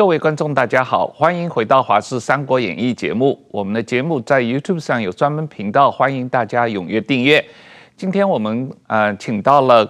各位观众，大家好，欢迎回到《华视三国演义》节目。我们的节目在 YouTube 上有专门频道，欢迎大家踊跃订阅。今天我们呃请到了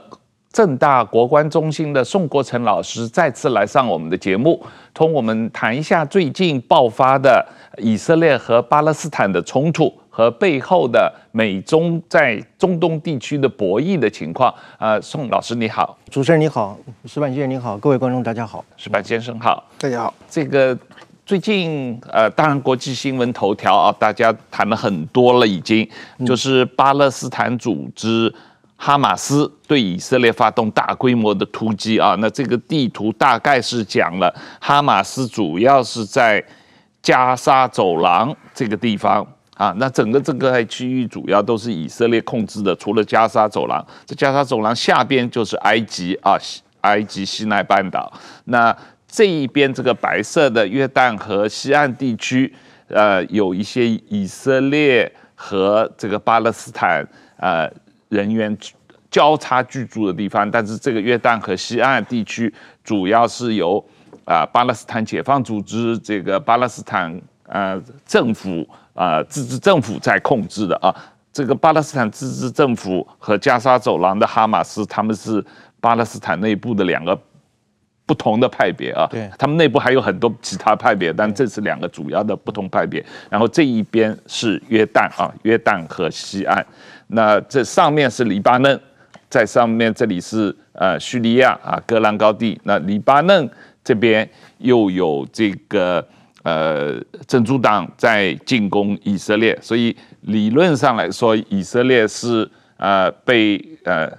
正大国关中心的宋国成老师再次来上我们的节目，同我们谈一下最近爆发的以色列和巴勒斯坦的冲突。和背后的美中在中东地区的博弈的情况，呃，宋老师你好，主持人你好，石板先生你好，各位观众大家好，石板先生好，大家好。这个最近呃，当然国际新闻头条啊，大家谈了很多了，已经。就是巴勒斯坦组织哈马斯对以色列发动大规模的突击啊，那这个地图大概是讲了哈马斯主要是在加沙走廊这个地方。啊，那整个这个区域主要都是以色列控制的，除了加沙走廊，这加沙走廊下边就是埃及啊，埃及西奈半岛。那这一边这个白色的约旦河西岸地区，呃，有一些以色列和这个巴勒斯坦呃人员交叉居住的地方，但是这个约旦河西岸地区主要是由啊、巴勒斯坦解放组织这个巴勒斯坦呃政府。啊、呃，自治政府在控制的啊，这个巴勒斯坦自治政府和加沙走廊的哈马斯，他们是巴勒斯坦内部的两个不同的派别啊。对，他们内部还有很多其他派别，但这是两个主要的不同派别。然后这一边是约旦啊，约旦和西岸，那这上面是黎巴嫩，在上面这里是呃叙利亚啊，戈兰高地。那黎巴嫩这边又有这个。呃，真主党在进攻以色列，所以理论上来说，以色列是呃被呃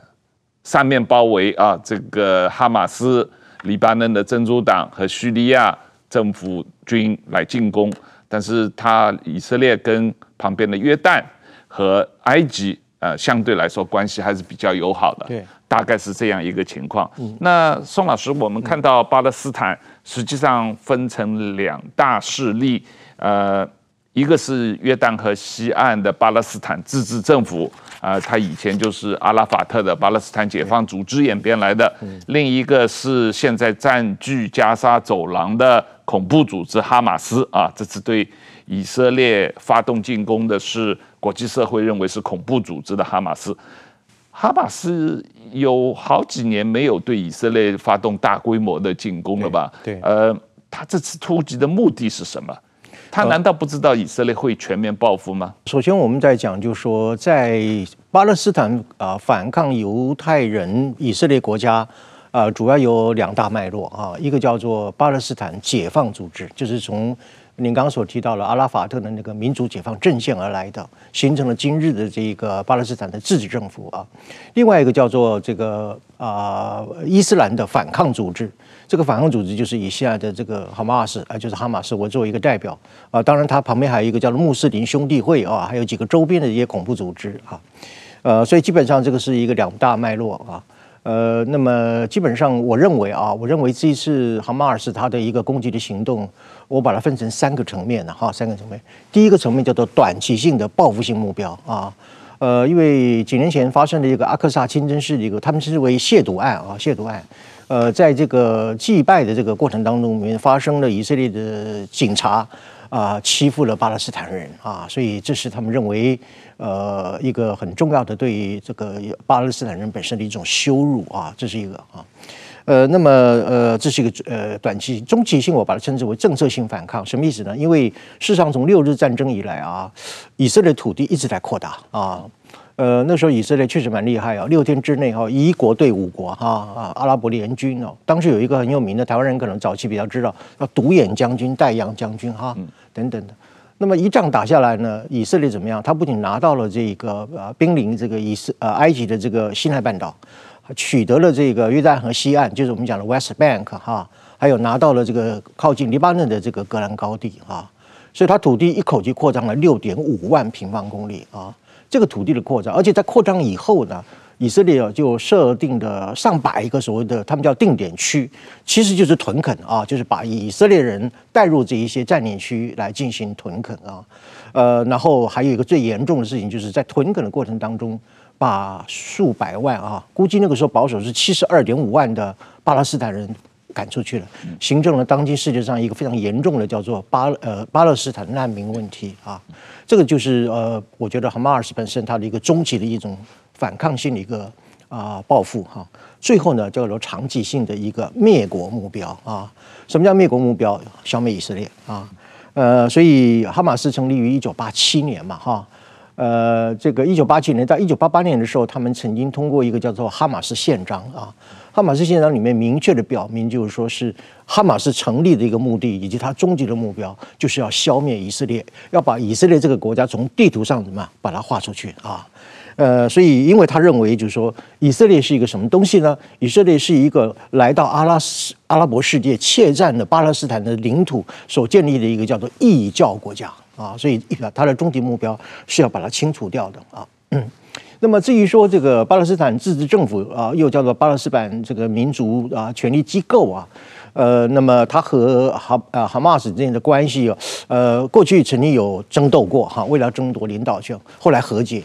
三面包围啊。这个哈马斯、黎巴嫩的真主党和叙利亚政府军来进攻，但是他以色列跟旁边的约旦和埃及呃相对来说关系还是比较友好的，对，大概是这样一个情况。那宋老师，我们看到巴勒斯坦。实际上分成两大势力，呃，一个是约旦河西岸的巴勒斯坦自治政府，啊、呃，他以前就是阿拉法特的巴勒斯坦解放组织演变来的；另一个是现在占据加沙走廊的恐怖组织哈马斯，啊，这次对以色列发动进攻的是国际社会认为是恐怖组织的哈马斯。哈马斯有好几年没有对以色列发动大规模的进攻了吧？对，对呃，他这次突击的目的是什么？他难道不知道以色列会全面报复吗？首先，我们在讲，就是说，在巴勒斯坦啊、呃、反抗犹太人以色列国家啊、呃，主要有两大脉络啊，一个叫做巴勒斯坦解放组织，就是从。您刚刚所提到了阿拉法特的那个民族解放阵线而来的，形成了今日的这个巴勒斯坦的自治政府啊。另外一个叫做这个啊、伊斯兰的反抗组织，这个反抗组织就是以现在的这个哈马斯啊，就是哈马斯，我作为一个代表啊。当然，它旁边还有一个叫做穆斯林兄弟会啊，还有几个周边的一些恐怖组织啊。呃，所以基本上这个是一个两大脉络啊。呃，那么基本上我认为啊，我认为这一次哈马尔斯它的一个攻击的行动，我把它分成三个层面了哈，三个层面。第一个层面叫做短期性的报复性目标啊，呃，因为几年前发生的一个阿克萨清真寺的一个，他们称之为亵渎案啊，亵渎案。呃，在这个祭拜的这个过程当中，面发生了以色列的警察啊欺负了巴勒斯坦人啊，所以这是他们认为。呃，一个很重要的对于这个巴勒斯坦人本身的一种羞辱啊，这是一个啊，呃，那么呃，这是一个呃短期、中期性，我把它称之为政策性反抗，什么意思呢？因为事实上从六日战争以来啊，以色列土地一直在扩大啊，呃，那时候以色列确实蛮厉害啊，六天之内哈，一国对五国哈啊，阿拉伯联军哦，当时有一个很有名的台湾人可能早期比较知道，叫独眼将军戴阳将军哈等等的。那么一仗打下来呢，以色列怎么样？他不仅拿到了这个呃兵临这个以色呃埃及的这个西奈半岛，取得了这个约旦河西岸，就是我们讲的 West Bank 哈，还有拿到了这个靠近黎巴嫩的这个戈兰高地哈，所以他土地一口气扩张了六点五万平方公里啊，这个土地的扩张，而且在扩张以后呢。以色列，就设定的上百个所谓的他们叫定点区，其实就是屯垦啊，就是把以色列人带入这一些占领区来进行屯垦啊。呃，然后还有一个最严重的事情，就是在屯垦的过程当中，把数百万啊，估计那个时候保守是七十二点五万的巴勒斯坦人赶出去了，形成了当今世界上一个非常严重的叫做巴呃巴勒斯坦难民问题啊。这个就是呃，我觉得哈马尔斯本身它的一个终极的一种反抗性的一个啊报复哈。最后呢，叫做长期性的一个灭国目标啊。什么叫灭国目标？消灭以色列啊。呃，所以哈马斯成立于一九八七年嘛哈。呃，这个一九八七年到一九八八年的时候，他们曾经通过一个叫做哈马斯宪章啊。哈马斯宪章里面明确的表明，就是说是哈马斯成立的一个目的，以及它终极的目标，就是要消灭以色列，要把以色列这个国家从地图上怎么把它画出去啊？呃，所以因为他认为，就是说以色列是一个什么东西呢？以色列是一个来到阿拉斯阿拉伯世界窃占的巴勒斯坦的领土所建立的一个叫做异教国家啊，所以他的终极目标是要把它清除掉的啊。嗯。那么至于说这个巴勒斯坦自治政府啊，又叫做巴勒斯坦这个民族啊权力机构啊，呃，那么它和哈啊哈马斯之间的关系，呃，过去曾经有争斗过哈，为了争夺领导权，后来和解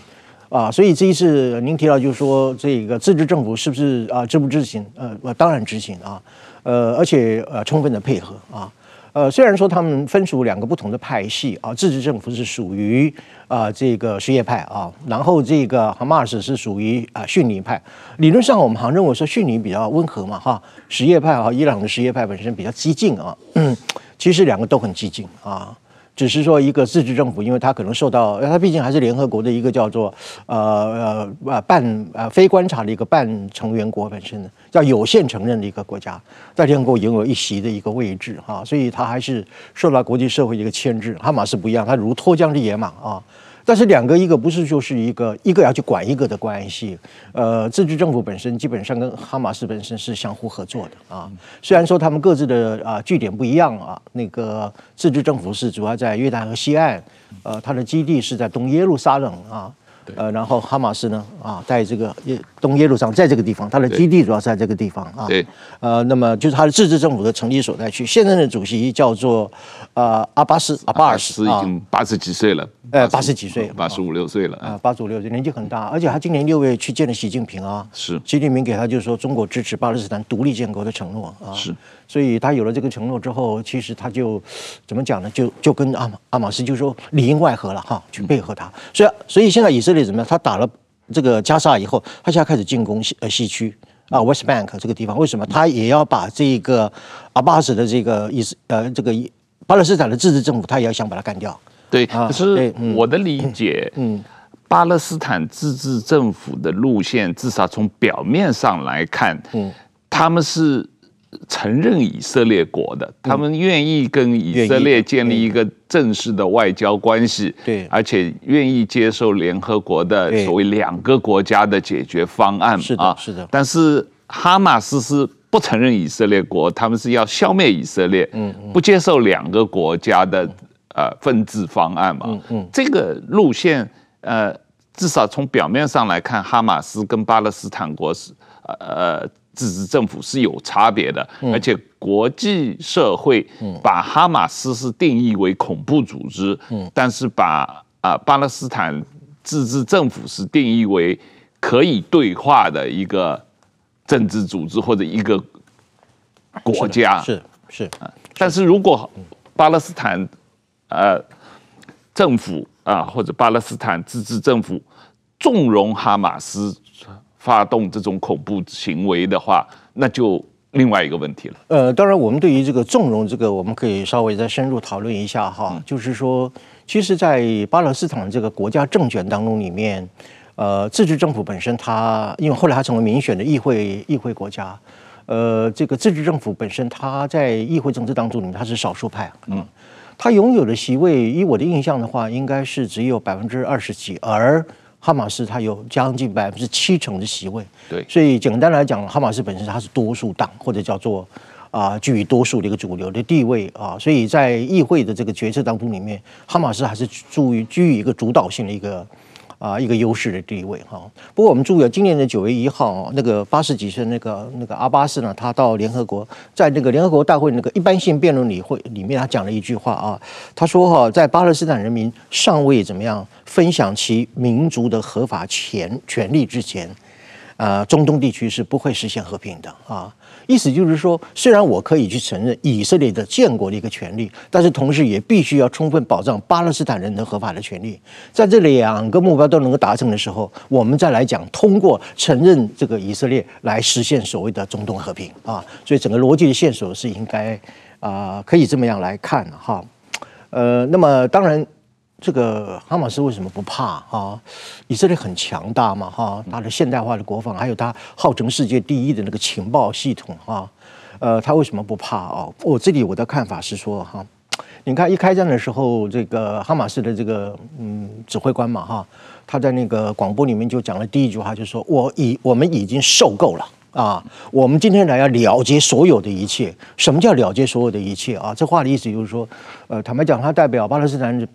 啊，所以这一次您提到就是说这个自治政府是不是啊执不执行？呃，当然执行啊，呃，而且呃充分的配合啊。呃，虽然说他们分属两个不同的派系啊，自治政府是属于啊这个什叶派啊，然后这个哈马斯是属于啊逊尼派。理论上我们好像认为说逊尼比较温和嘛哈，什叶派啊，伊朗的什叶派本身比较激进啊，嗯，其实两个都很激进啊。只是说一个自治政府，因为它可能受到，它毕竟还是联合国的一个叫做呃呃半呃非观察的一个半成员国本身的，叫有限承认的一个国家，在联合国拥有一席的一个位置啊，所以它还是受到国际社会的一个牵制。哈马斯不一样，它如脱缰的野马啊。但是两个一个不是就是一个一个要去管一个的关系，呃，自治政府本身基本上跟哈马斯本身是相互合作的啊。虽然说他们各自的啊据点不一样啊，那个自治政府是主要在约旦河西岸，呃，它的基地是在东耶路撒冷啊。呃，然后哈马斯呢啊，在这个耶东耶路上，在这个地方，它的基地主要是在这个地方啊。对。呃，那么就是它的自治政府的成立所在区。现任的主席叫做呃阿巴斯阿巴尔斯，已经八十几岁了。呃，八十几岁，八十五六岁了啊，八十五六岁，年纪很大，而且他今年六月去见了习近平啊。是。习近平给他就是说中国支持巴勒斯坦独立建国的承诺啊。是。所以他有了这个承诺之后，其实他就怎么讲呢？就就跟阿阿马斯就说里应外合了哈，去配合他。所以所以现在以色列怎么样？他打了这个加沙以后，他现在开始进攻西呃西区啊 West Bank 这个地方。为什么？他也要把这个阿巴斯的这个意思呃这个巴勒斯坦的自治政府，他也要想把它干掉。对，可是我的理解，嗯，巴勒斯坦自治政府的路线，至少从表面上来看，嗯，他们是。承认以色列国的，他们愿意跟以色列建立一个正式的外交关系，对，而且愿意接受联合国的所谓两个国家的解决方案，是的，是的。但是哈马斯是不承认以色列国，他们是要消灭以色列，嗯，不接受两个国家的呃分治方案嘛，嗯嗯，这个路线呃，至少从表面上来看，哈马斯跟巴勒斯坦国是呃。自治政府是有差别的，而且国际社会把哈马斯是定义为恐怖组织，但是把啊巴勒斯坦自治政府是定义为可以对话的一个政治组织或者一个国家，是是，但是如果巴勒斯坦呃政府啊或者巴勒斯坦自治政府纵容哈马斯。发动这种恐怖行为的话，那就另外一个问题了。呃，当然，我们对于这个纵容这个，我们可以稍微再深入讨论一下哈。嗯、就是说，其实，在巴勒斯坦这个国家政权当中里面，呃，自治政府本身它，因为后来它成为民选的议会议会国家，呃，这个自治政府本身它在议会政治当中里面它是少数派，嗯，它拥有的席位，以我的印象的话，应该是只有百分之二十几，而。哈马斯他有将近百分之七成的席位，对，所以简单来讲，哈马斯本身它是多数党，或者叫做啊、呃、居于多数的一个主流的地位啊，所以在议会的这个决策当中里面，哈马斯还是处于居于一个主导性的一个。啊，一个优势的地位哈。不过我们注意啊，今年的九月一号，那个八十几岁那个那个阿巴斯呢，他到联合国，在那个联合国大会那个一般性辩论里会里面，他讲了一句话啊，他说哈，在巴勒斯坦人民尚未怎么样分享其民族的合法权权利之前，呃，中东地区是不会实现和平的啊。意思就是说，虽然我可以去承认以色列的建国的一个权利，但是同时也必须要充分保障巴勒斯坦人的合法的权利。在这两个目标都能够达成的时候，我们再来讲通过承认这个以色列来实现所谓的中东和平啊。所以整个逻辑的线索是应该啊、可以这么样来看哈。呃，那么当然。这个哈马斯为什么不怕啊？以色列很强大嘛，哈，他的现代化的国防，还有他号称世界第一的那个情报系统，哈，呃，他为什么不怕啊？我这里我的看法是说，哈，你看一开战的时候，这个哈马斯的这个嗯指挥官嘛，哈，他在那个广播里面就讲了第一句话，就是说我已我们已经受够了。啊，我们今天来要了结所有的一切。什么叫了结所有的一切啊？这话的意思就是说，呃，坦白讲，他代表巴勒斯坦人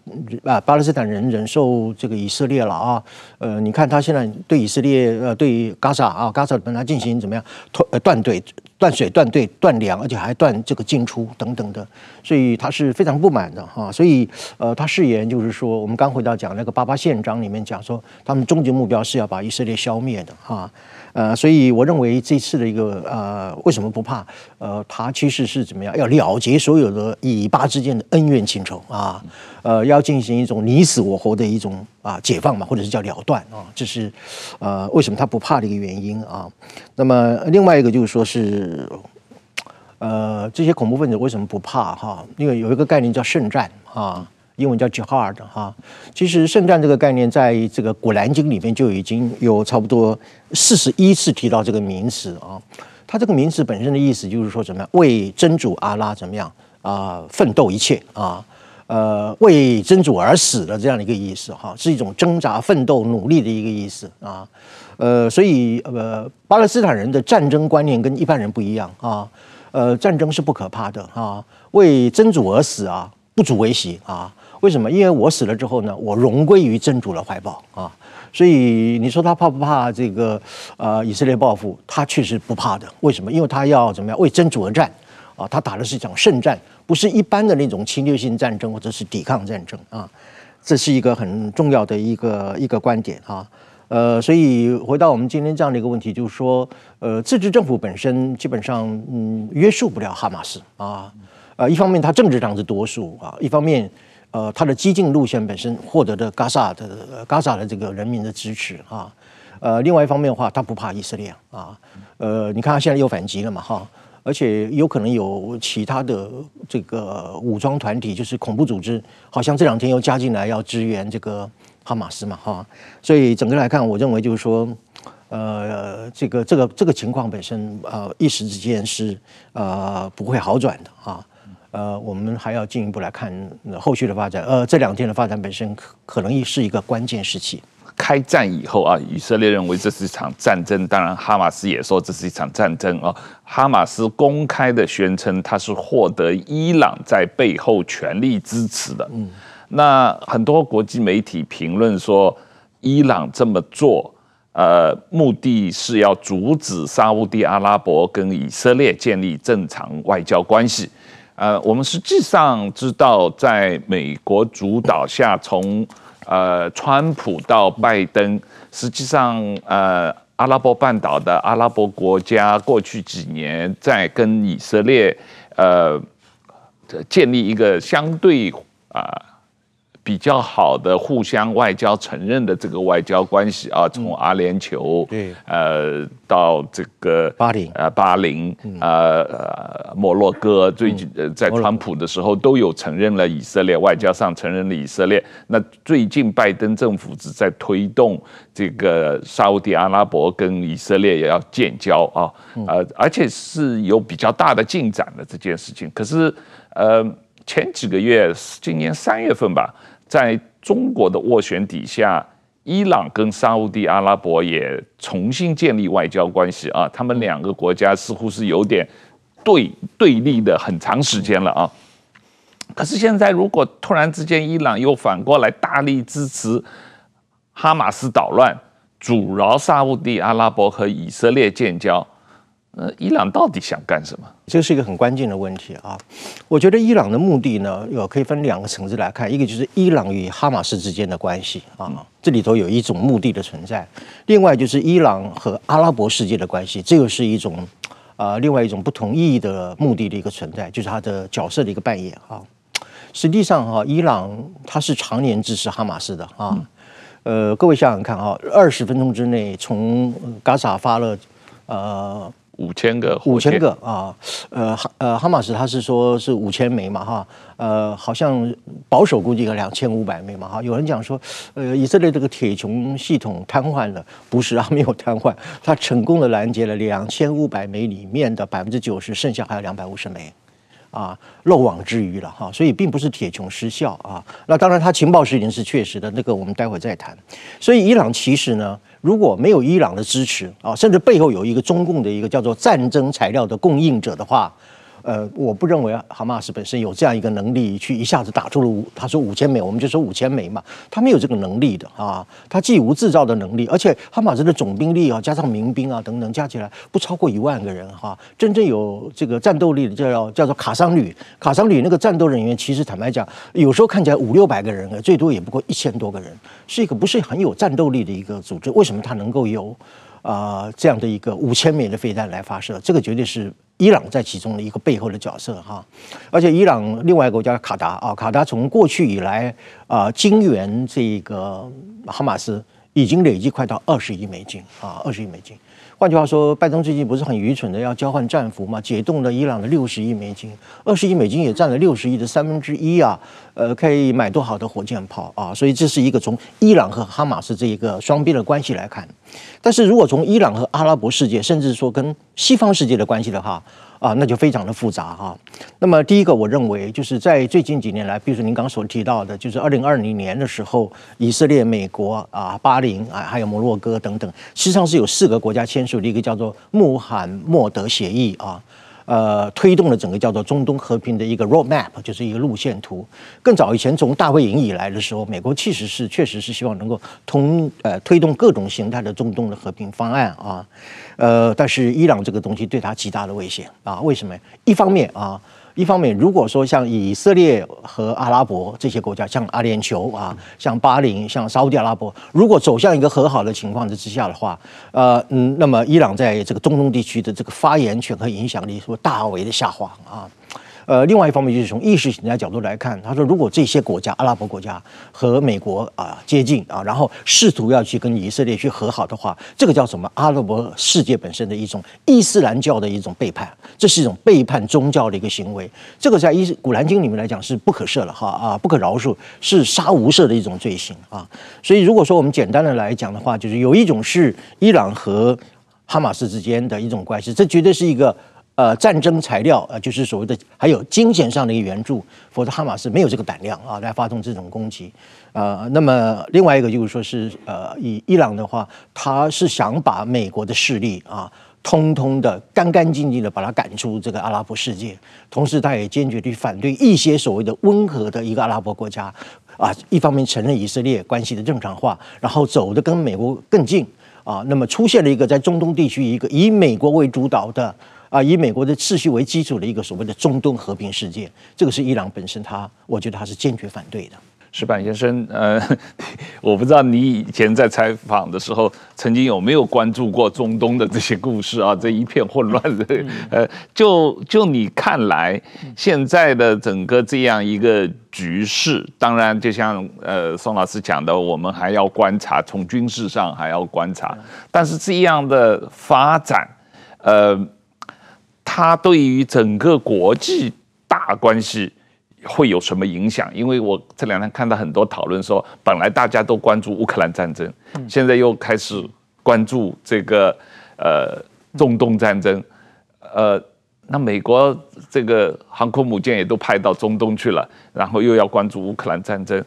啊，巴勒斯坦人忍受这个以色列了啊。呃，你看他现在对以色列呃，对加萨啊，加萨本来进行怎么样断断队、断水、断队、断粮，而且还断这个进出等等的，所以他是非常不满的哈、所以呃，他誓言就是说，我们刚回到讲那个八八宪章里面讲说，他们终极目标是要把以色列消灭的哈。啊呃，所以我认为这次的一个呃，为什么不怕？呃，他其实是怎么样？要了结所有的以巴之间的恩恩怨情仇啊，呃，要进行一种你死我活的一种啊解放嘛，或者是叫了断啊，这是呃为什么他不怕的一个原因啊。那么另外一个就是说是呃这些恐怖分子为什么不怕哈？因为有一个概念叫圣战啊。英文叫 Jihad 哈，其实圣战这个概念在这个古兰经里面就已经有差不多四十一次提到这个名词啊。它这个名词本身的意思就是说怎么样为真主阿拉怎么样啊奋斗一切啊，呃为真主而死的这样的一个意思哈，是一种挣扎奋斗努力的一个意思啊。呃，所以呃巴勒斯坦人的战争观念跟一般人不一样啊。呃，战争是不可怕的啊，为真主而死啊，不足为奇啊。为什么？因为我死了之后呢，我荣归于真主的怀抱啊！所以你说他怕不怕这个呃以色列报复？他确实不怕的。为什么？因为他要怎么样为真主而战啊！他打的是一场圣战，不是一般的那种侵略性战争或者是抵抗战争啊！这是一个很重要的一个一个观点啊！呃，所以回到我们今天这样的一个问题，就是说，呃，自治政府本身基本上嗯约束不了哈马斯啊！呃，一方面他政治上是多数啊，一方面。呃，他的激进路线本身获得的加萨的加萨的这个人民的支持啊，呃，另外一方面的话，他不怕以色列啊，呃，你看他现在又反击了嘛哈，而且有可能有其他的这个武装团体，就是恐怖组织，好像这两天又加进来要支援这个哈马斯嘛哈，所以整个来看，我认为就是说，呃，这个这个这个情况本身呃一时之间是呃不会好转的啊。呃，我们还要进一步来看后续的发展。呃，这两天的发展本身可可能是一个关键时期。开战以后啊，以色列认为这是一场战争，当然哈马斯也说这是一场战争啊。哈马斯公开的宣称，他是获得伊朗在背后全力支持的。嗯，那很多国际媒体评论说，伊朗这么做，呃，目的是要阻止沙乌地阿拉伯跟以色列建立正常外交关系。呃，我们实际上知道，在美国主导下，从呃川普到拜登，实际上呃阿拉伯半岛的阿拉伯国家过去几年在跟以色列呃建立一个相对啊。呃比较好的互相外交承认的这个外交关系啊，从阿联酋对呃到这个巴林呃巴林呃呃摩洛哥，最近呃在川普的时候都有承认了以色列，外交上承认了以色列。那最近拜登政府只在推动这个沙乌地阿拉伯跟以色列也要建交啊，呃而且是有比较大的进展的这件事情。可是呃前几个月，今年三月份吧。在中国的斡旋底下，伊朗跟沙乌地阿拉伯也重新建立外交关系啊。他们两个国家似乎是有点对对立的很长时间了啊。可是现在，如果突然之间伊朗又反过来大力支持哈马斯捣乱，阻挠沙乌地阿拉伯和以色列建交，呃，伊朗到底想干什么？这是一个很关键的问题啊！我觉得伊朗的目的呢，有可以分两个层次来看，一个就是伊朗与哈马斯之间的关系啊，这里头有一种目的的存在；另外就是伊朗和阿拉伯世界的关系，这个是一种啊、呃，另外一种不同意义的目的的一个存在，就是它的角色的一个扮演啊。实际上哈，伊朗它是常年支持哈马斯的啊。呃，各位想想看啊，二十分钟之内从嘎萨发了呃。五千个，五千个啊，呃，哈呃，哈马斯他是说是五千枚嘛，哈，呃，好像保守估计个两千五百枚嘛，哈，有人讲说，呃，以色列这个铁穹系统瘫痪了，不是啊，没有瘫痪，他成功的拦截了两千五百枚里面的百分之九十，剩下还有两百五十枚，啊，漏网之鱼了哈，所以并不是铁穹失效啊，那当然他情报事情是确实的，那个我们待会再谈，所以伊朗其实呢。如果没有伊朗的支持啊，甚至背后有一个中共的一个叫做战争材料的供应者的话。呃，我不认为哈马斯本身有这样一个能力去一下子打出了五，他说五千枚，我们就说五千枚嘛，他没有这个能力的啊，他既无制造的能力，而且哈马斯的总兵力啊，加上民兵啊等等，加起来不超过一万个人哈、真正有这个战斗力的叫叫做卡桑旅，卡桑旅那个战斗人员，其实坦白讲，有时候看起来五六百个人，最多也不过一千多个人，是一个不是很有战斗力的一个组织，为什么他能够有啊、这样的一个五千枚的飞弹来发射？这个绝对是。伊朗在其中的一个背后的角色哈，而且伊朗另外一个国家卡达啊，卡达从过去以来啊，经援这个哈马斯已经累计快到二十亿美金啊，二十亿美金。换句话说，拜登最近不是很愚蠢的要交换战俘吗？解冻了伊朗的六十亿美金，二十亿美金也占了六十亿的三分之一啊！呃，可以买多好的火箭炮啊！所以这是一个从伊朗和哈马斯这一个双边的关系来看。但是如果从伊朗和阿拉伯世界，甚至说跟西方世界的关系的话，啊，那就非常的复杂哈。那么第一个，我认为就是在最近几年来，比如说您刚刚所提到的，就是二零二零年的时候，以色列、美国啊、巴林啊，还有摩洛哥等等，实际上是有四个国家签署了一个叫做穆罕默德协议啊。呃，推动了整个叫做中东和平的一个 roadmap，就是一个路线图。更早以前，从大卫营以来的时候，美国其实是确实是希望能够同呃推动各种形态的中东的和平方案啊。呃，但是伊朗这个东西对他极大的威胁啊。为什么？一方面啊。一方面，如果说像以色列和阿拉伯这些国家，像阿联酋啊，像巴林，像沙特阿拉伯，如果走向一个和好的情况之下的话，呃嗯，那么伊朗在这个中东地区的这个发言权和影响力会大为的下滑啊。呃，另外一方面就是从意识形态角度来看，他说，如果这些国家，阿拉伯国家和美国啊接近啊，然后试图要去跟以色列去和好的话，这个叫什么？阿拉伯世界本身的一种伊斯兰教的一种背叛，这是一种背叛宗教的一个行为。这个在伊古兰经里面来讲是不可赦了哈啊，不可饶恕，是杀无赦的一种罪行啊。所以如果说我们简单的来讲的话，就是有一种是伊朗和哈马斯之间的一种关系，这绝对是一个。呃，战争材料，呃，就是所谓的还有金钱上的一个援助，否则哈马斯没有这个胆量啊来发动这种攻击。呃，那么另外一个就是说是，呃，以伊朗的话，他是想把美国的势力啊，通通的干干净净的把他赶出这个阿拉伯世界，同时他也坚决地反对一些所谓的温和的一个阿拉伯国家啊，一方面承认以色列关系的正常化，然后走得跟美国更近啊，那么出现了一个在中东地区一个以美国为主导的。啊，以美国的秩序为基础的一个所谓的中东和平世界，这个是伊朗本身他，我觉得他是坚决反对的。石板先生，呃，我不知道你以前在采访的时候，曾经有没有关注过中东的这些故事啊？这一片混乱的，呃，就就你看来，现在的整个这样一个局势，当然就像呃宋老师讲的，我们还要观察，从军事上还要观察，但是这样的发展，呃。它对于整个国际大关系会有什么影响？因为我这两天看到很多讨论说，本来大家都关注乌克兰战争，现在又开始关注这个呃中东战争，呃，那美国这个航空母舰也都派到中东去了，然后又要关注乌克兰战争，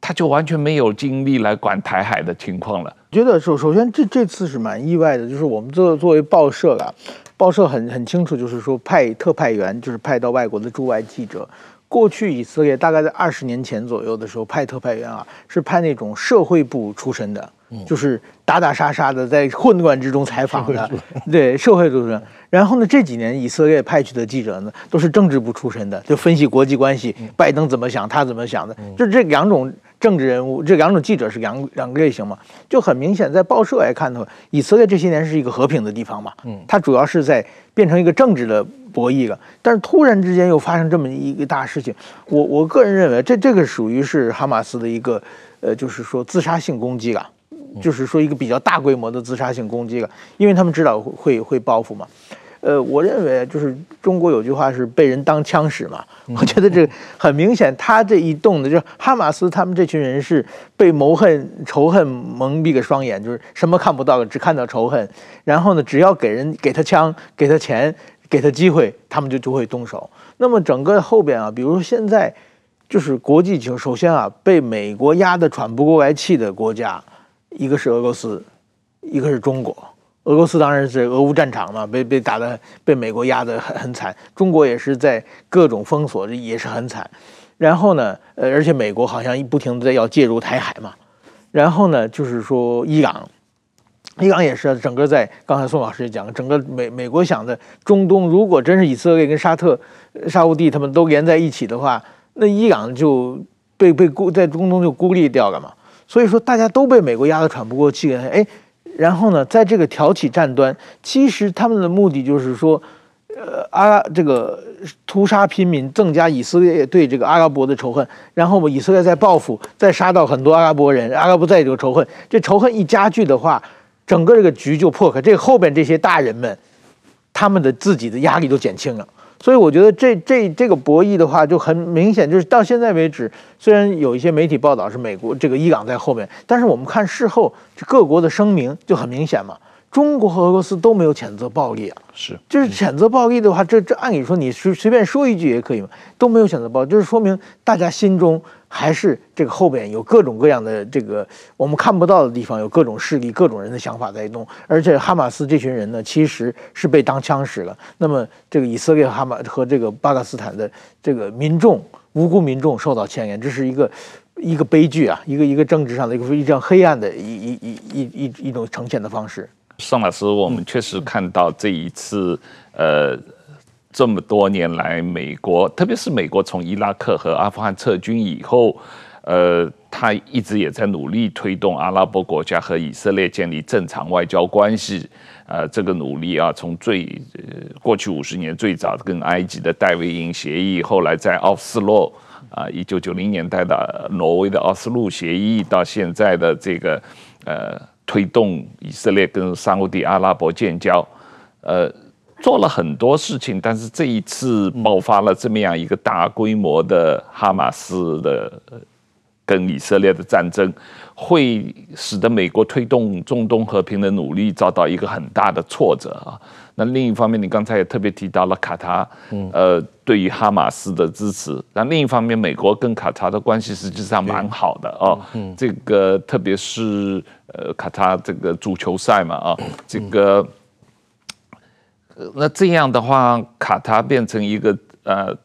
他就完全没有精力来管台海的情况了。觉得首首先这这次是蛮意外的，就是我们作作为报社啊。报社很很清楚，就是说派特派员，就是派到外国的驻外记者。过去以色列大概在二十年前左右的时候，派特派员啊，是派那种社会部出身的，就是打打杀杀的，在混乱之中采访的，对社会主义者。然后呢，这几年以色列派去的记者呢，都是政治部出身的，就分析国际关系，拜登怎么想，他怎么想的，就这两种政治人物，这两种记者是两两个类型嘛，就很明显，在报社来看的话，以色列这些年是一个和平的地方嘛，嗯，它主要是在变成一个政治的博弈了，但是突然之间又发生这么一个大事情，我我个人认为，这这个属于是哈马斯的一个，呃，就是说自杀性攻击了。就是说一个比较大规模的自杀性攻击了，因为他们知道会会报复嘛。呃，我认为就是中国有句话是被人当枪使嘛。我觉得这很明显，他这一动的，就哈马斯他们这群人是被谋恨、仇恨蒙蔽个双眼，就是什么看不到，只看到仇恨。然后呢，只要给人给他枪、给他钱、给他机会，他们就就会动手。那么整个后边啊，比如说现在就是国际情首先啊，被美国压得喘不过来气的国家。一个是俄罗斯，一个是中国。俄罗斯当然是俄乌战场嘛，被被打的被美国压得很很惨。中国也是在各种封锁，也是很惨。然后呢，呃，而且美国好像不停的在要介入台海嘛。然后呢，就是说伊朗，伊朗也是整个在刚才宋老师也讲，整个美美国想的中东，如果真是以色列跟沙特、沙乌地他们都连在一起的话，那伊朗就被被孤在中东就孤立掉了嘛。所以说，大家都被美国压得喘不过气来。哎，然后呢，在这个挑起战端，其实他们的目的就是说，呃，阿拉这个屠杀平民，增加以色列对这个阿拉伯的仇恨。然后以色列再报复，再杀到很多阿拉伯人，阿拉伯再有仇恨。这仇恨一加剧的话，整个这个局就破开。这后边这些大人们，他们的自己的压力都减轻了。所以我觉得这这这个博弈的话就很明显，就是到现在为止，虽然有一些媒体报道是美国这个伊朗在后面，但是我们看事后各国的声明就很明显嘛。中国和俄罗斯都没有谴责暴力啊，是，就是谴责暴力的话，这这按理说你随随便说一句也可以嘛，都没有谴责暴力，就是说明大家心中还是这个后边有各种各样的这个我们看不到的地方，有各种势力、各种人的想法在动，而且哈马斯这群人呢，其实是被当枪使了。那么这个以色列哈马和这个巴勒斯坦的这个民众无辜民众受到牵连，这是一个一个悲剧啊，一个一个政治上的一个非常黑暗的一一一一一一种呈现的方式。宋老师，我们确实看到这一次，呃，这么多年来，美国，特别是美国从伊拉克和阿富汗撤军以后，呃，他一直也在努力推动阿拉伯国家和以色列建立正常外交关系。呃，这个努力啊，从最过去五十年最早跟埃及的戴维营协议，后来在奥斯洛啊，一九九零年代的挪威的奥斯陆协议，到现在的这个呃。推动以色列跟沙乌地阿拉伯建交，呃，做了很多事情，但是这一次爆发了这么样一个大规模的哈马斯的跟以色列的战争，会使得美国推动中东和平的努力遭到一个很大的挫折啊。那另一方面，你刚才也特别提到了卡塔，呃，对于哈马斯的支持。那另一方面，美国跟卡塔的关系实际上蛮好的哦。这个特别是呃，卡塔这个足球赛嘛啊，这个，那这样的话，卡塔变成一个呃，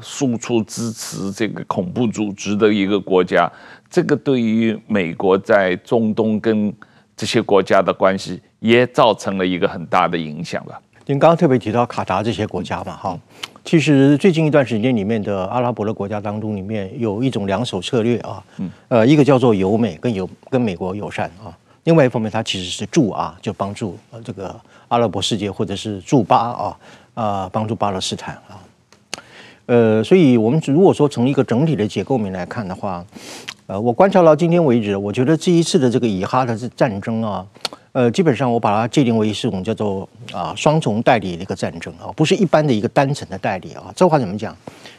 输出支持这个恐怖组织的一个国家，这个对于美国在中东跟这些国家的关系。也造成了一个很大的影响吧。您刚刚特别提到卡达这些国家嘛，哈，其实最近一段时间里面的阿拉伯的国家当中，里面有一种两手策略啊，嗯，呃，一个叫做友美跟友跟美国友善啊，另外一方面它其实是助啊，就帮助这个阿拉伯世界或者是助巴啊，啊，帮助巴勒斯坦啊，呃，所以我们如果说从一个整体的结构面来看的话，呃，我观察到今天为止，我觉得这一次的这个以哈的战争啊。呃，基本上我把它界定为是一种叫做啊双重代理的一个战争啊，不是一般的一个单层的代理啊。这话怎么讲？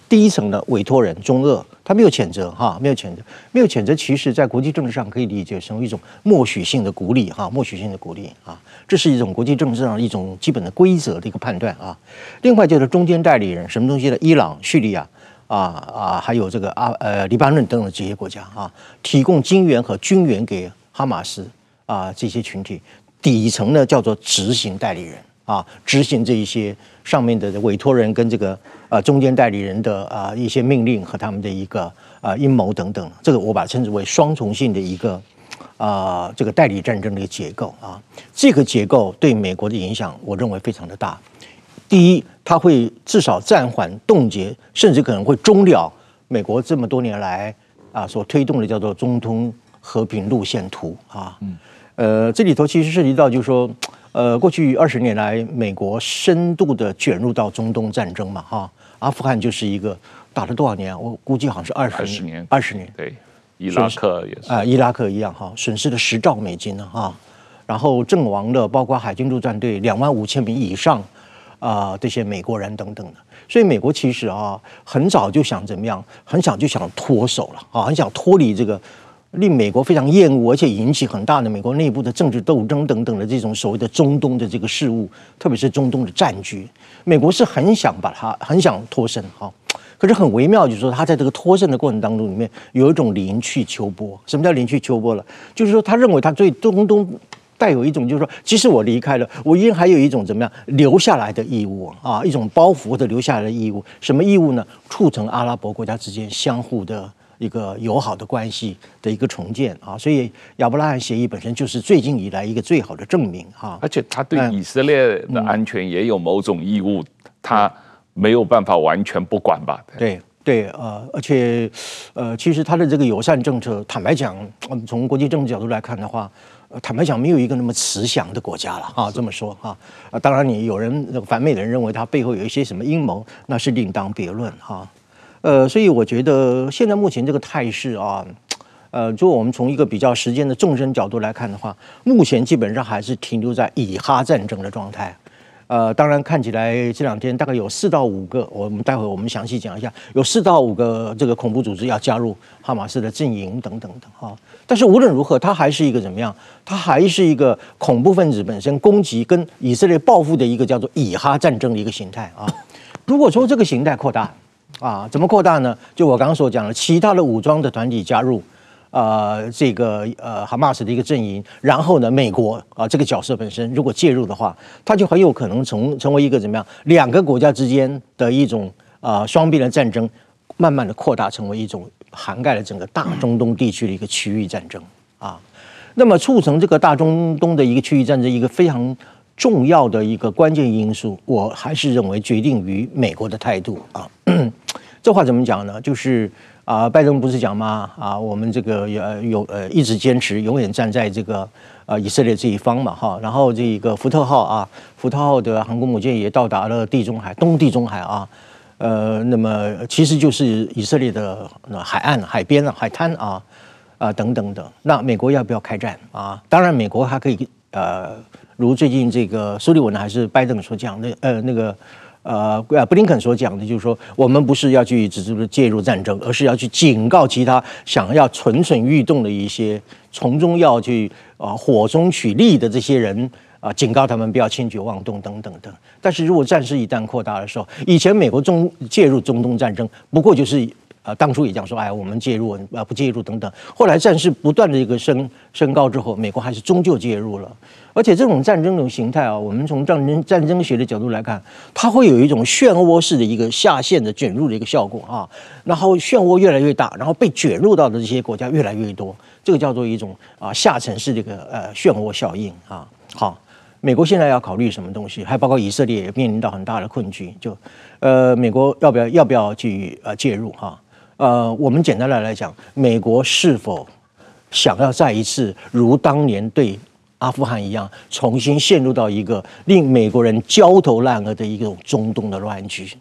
第一层的委托人中俄，他没有谴责哈，没有谴责，没有谴责。其实，在国际政治上可以理解成一种默许性的鼓励哈，默许性的鼓励啊，这是一种国际政治上一种基本的规则的一个判断啊。另外就是中间代理人，什么东西呢？伊朗、叙利亚啊啊，还有这个阿呃黎巴嫩等等这些国家啊，提供金援和军援给哈马斯。啊，这些群体底层呢叫做执行代理人啊，执行这一些上面的委托人跟这个呃中间代理人的啊一些命令和他们的一个啊阴谋等等，这个我把它称之为双重性的一个啊、呃、这个代理战争的一个结构啊，这个结构对美国的影响，我认为非常的大。第一，它会至少暂缓、冻结，甚至可能会终了美国这么多年来啊所推动的叫做中东和平路线图啊。嗯。呃，这里头其实涉及到就是说，呃，过去二十年来，美国深度的卷入到中东战争嘛，哈，阿富汗就是一个打了多少年？我估计好像是二十年，二十年，年，对，伊拉克也是啊、呃，伊拉克一样哈，损失了十兆美金呢，哈，然后阵亡的包括海军陆战队两万五千名以上啊、呃，这些美国人等等的，所以美国其实啊，很早就想怎么样，很想就想脱手了啊，很想脱离这个。令美国非常厌恶，而且引起很大的美国内部的政治斗争等等的这种所谓的中东的这个事务，特别是中东的战局，美国是很想把它很想脱身哈。可是很微妙，就是说他在这个脱身的过程当中里面有一种临去秋波。什么叫临去秋波了？就是说他认为他对中东带有一种，就是说即使我离开了，我依然还有一种怎么样留下来的义务啊，一种包袱或者留下来的义务。什么义务呢？促成阿拉伯国家之间相互的。一个友好的关系的一个重建啊，所以亚伯拉罕协议本身就是最近以来一个最好的证明哈。而且他对以色列的安全也有某种义务，他没有办法完全不管吧？对对呃，而且呃，其实他的这个友善政策，坦白讲，我们从国际政治角度来看的话，坦白讲，没有一个那么慈祥的国家了啊。这么说哈啊，当然你有人反美的人认为他背后有一些什么阴谋，那是另当别论哈。呃，所以我觉得现在目前这个态势啊，呃，如果我们从一个比较时间的纵深角度来看的话，目前基本上还是停留在以哈战争的状态。呃，当然看起来这两天大概有四到五个，我们待会我们详细讲一下，有四到五个这个恐怖组织要加入哈马斯的阵营等等的哈。但是无论如何，它还是一个怎么样？它还是一个恐怖分子本身攻击跟以色列报复的一个叫做以哈战争的一个形态啊。如果说这个形态扩大，啊，怎么扩大呢？就我刚刚所讲的，其他的武装的团体加入，呃，这个呃哈马斯的一个阵营，然后呢，美国啊这个角色本身如果介入的话，它就很有可能成成为一个怎么样？两个国家之间的一种啊双边的战争，慢慢的扩大成为一种涵盖了整个大中东地区的一个区域战争啊。那么促成这个大中东的一个区域战争，一个非常。重要的一个关键因素，我还是认为决定于美国的态度啊。这话怎么讲呢？就是啊，拜登不是讲吗？啊，我们这个有有呃一直坚持，永远站在这个呃以色列这一方嘛哈。然后这个福特号啊，福特号的航空母舰也到达了地中海，东地中海啊。呃，那么其实就是以色列的海岸、海边啊、海滩啊啊等等等。那美国要不要开战啊？当然，美国还可以呃。如最近这个苏利文还是拜登所讲的，呃，那个呃，布林肯所讲的，就是说，我们不是要去直接的介入战争，而是要去警告其他想要蠢蠢欲动的一些，从中要去啊火中取栗的这些人啊，警告他们不要轻举妄动等等等。但是如果战事一旦扩大的时候，以前美国中介入中东战争，不过就是。啊，当初也讲说，哎，我们介入啊，不介入等等。后来战事不断的一个升升高之后，美国还是终究介入了。而且这种战争的形态啊，我们从战争战争学的角度来看，它会有一种漩涡式的一个下陷的卷入的一个效果啊。然后漩涡越来越大，然后被卷入到的这些国家越来越多，这个叫做一种啊下沉式的一个呃漩涡效应啊。好，美国现在要考虑什么东西？还包括以色列也面临到很大的困局，就呃，美国要不要要不要去呃介入哈？呃，我们简单的来讲，美国是否想要再一次如当年对阿富汗一样，重新陷入到一个令美国人焦头烂额的一种中东的乱局？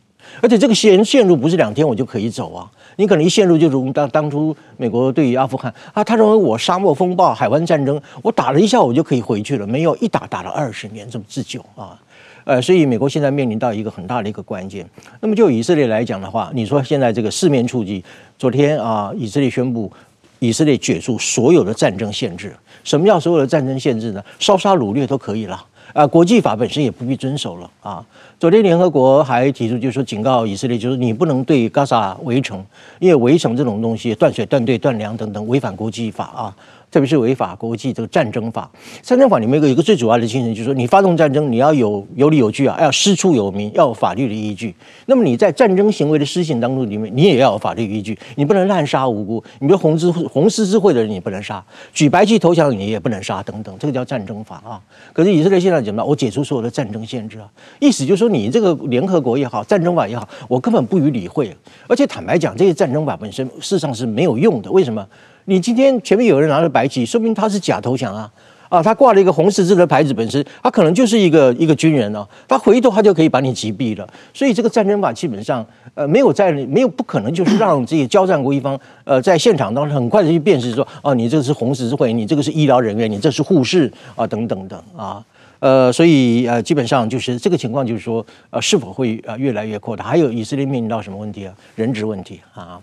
而且这个陷陷入不是两天我就可以走啊！你可能一陷入就如当当初美国对于阿富汗啊，他认为我沙漠风暴、海湾战争，我打了一下我就可以回去了，没有一打打了二十年这么之久啊！呃，所以美国现在面临到一个很大的一个关键。那么就以色列来讲的话，你说现在这个四面出击，昨天啊，以色列宣布以色列解除所有的战争限制。什么叫所有的战争限制呢？烧杀掳掠都可以了啊，国际法本身也不必遵守了啊。昨天联合国还提出，就是说警告以色列，就是你不能对加沙围城，因为围城这种东西断水断队断粮等等违反国际法啊。特别是违法国际这个战争法。战争法里面有一个最主要的精神，就是说你发动战争，你要有有理有据啊，要师出有名，要有法律的依据。那么你在战争行为的施行当中里面，你也要有法律依据，你不能滥杀无辜。你比如红十红十字会的人，你不能杀；举白旗投降，你也不能杀，等等，这个叫战争法啊。可是以色列现在怎么？我解除所有的战争限制啊，意思就是说，你这个联合国也好，战争法也好，我根本不予理会。而且坦白讲，这些战争法本身事实上是没有用的。为什么？你今天前面有人拿着白旗，说明他是假投降啊。啊，他挂了一个红十字的牌子，本身他可能就是一个一个军人哦，他回头他就可以把你击毙了。所以这个战争法基本上呃没有在没有不可能就是让这些交战国一方呃在现场当中很快的去辨识说哦、啊，你这个是红十字会，你这个是医疗人员，你这是护士啊等等等啊呃，所以呃基本上就是这个情况就是说呃是否会呃越来越扩大？还有以色列面临到什么问题啊？人质问题啊。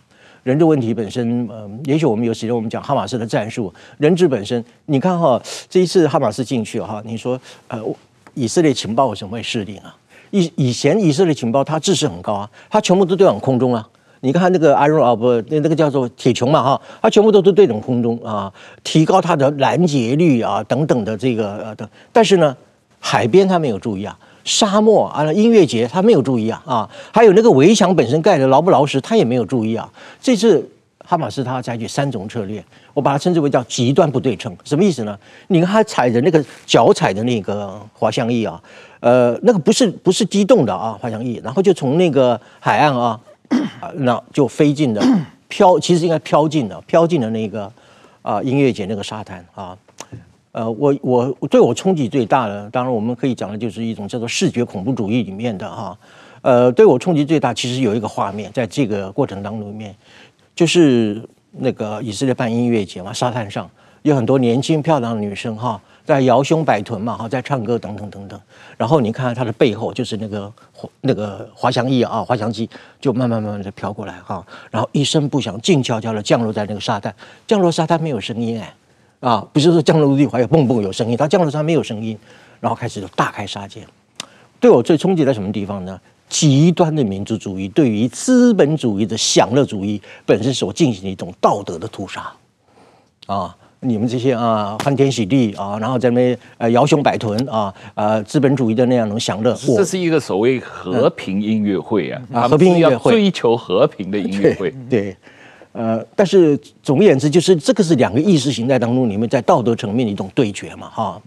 人质问题本身，呃，也许我们有时间我们讲哈马斯的战术。人质本身，你看哈，这一次哈马斯进去哈，你说呃，以色列情报为什么会失灵啊？以以前以色列情报它知识很高啊，它全部都对往空中啊。你看那个 Iron 啊不，那那个叫做铁穹嘛哈，它全部都是对准空中啊，提高它的拦截率啊等等的这个呃的。但是呢，海边它没有注意啊。沙漠啊，音乐节他没有注意啊啊，还有那个围墙本身盖的牢不牢实，他也没有注意啊。这次哈马斯他采取三种策略，我把它称之为叫极端不对称，什么意思呢？你看他踩着那个脚踩的那个滑翔翼啊，呃，那个不是不是机动的啊滑翔翼，然后就从那个海岸啊，那就飞进的飘，其实应该飘进的，飘进的那个啊音乐节那个沙滩啊。呃，我我对我冲击最大的，当然我们可以讲的就是一种叫做视觉恐怖主义里面的哈，呃，对我冲击最大，其实有一个画面，在这个过程当中里面，就是那个以色列办音乐节嘛，沙滩上有很多年轻漂亮的女生哈，在摇胸摆臀嘛哈，在唱歌等等等等，然后你看看她的背后就是那个那个滑翔翼啊，滑翔机就慢慢慢慢的飘过来哈，然后一声不响，静悄悄的降落在那个沙滩，降落沙滩没有声音哎。啊，不是说降落陆地还有蹦蹦有声音，它降落伞没有声音，然后开始就大开杀戒。对我最冲击在什么地方呢？极端的民族主义对于资本主义的享乐主义本身所进行的一种道德的屠杀。啊，你们这些啊欢天喜地啊，然后在那边呃摇胸摆臀啊，呃资本主义的那样能享乐。这是一个所谓和平音乐会啊，啊和平音乐会追求和平的音乐会，对。对呃，但是总而言之，就是这个是两个意识形态当中，你们在道德层面的一种对决嘛，哈。